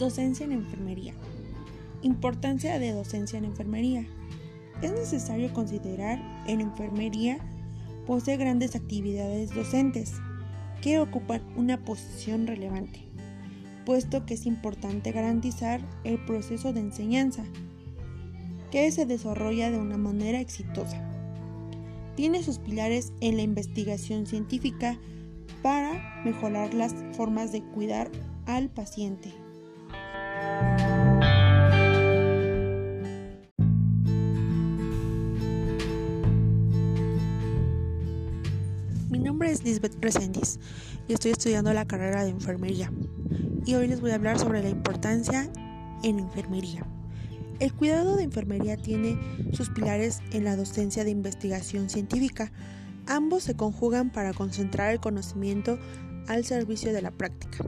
Docencia en enfermería. Importancia de docencia en enfermería. Es necesario considerar en enfermería posee grandes actividades docentes que ocupan una posición relevante, puesto que es importante garantizar el proceso de enseñanza que se desarrolla de una manera exitosa. Tiene sus pilares en la investigación científica para mejorar las formas de cuidar al paciente. Mi nombre es Lisbeth Presendis y estoy estudiando la carrera de enfermería. Y hoy les voy a hablar sobre la importancia en enfermería. El cuidado de enfermería tiene sus pilares en la docencia de investigación científica. Ambos se conjugan para concentrar el conocimiento al servicio de la práctica,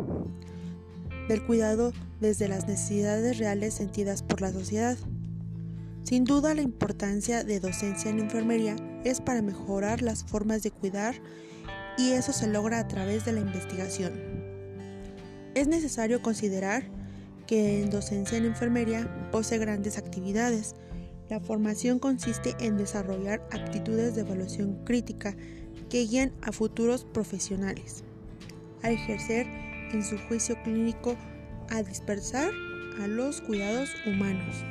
del cuidado desde las necesidades reales sentidas por la sociedad. Sin duda la importancia de docencia en enfermería es para mejorar las formas de cuidar y eso se logra a través de la investigación. Es necesario considerar que en docencia en enfermería posee grandes actividades. La formación consiste en desarrollar actitudes de evaluación crítica que guían a futuros profesionales a ejercer en su juicio clínico a dispersar a los cuidados humanos.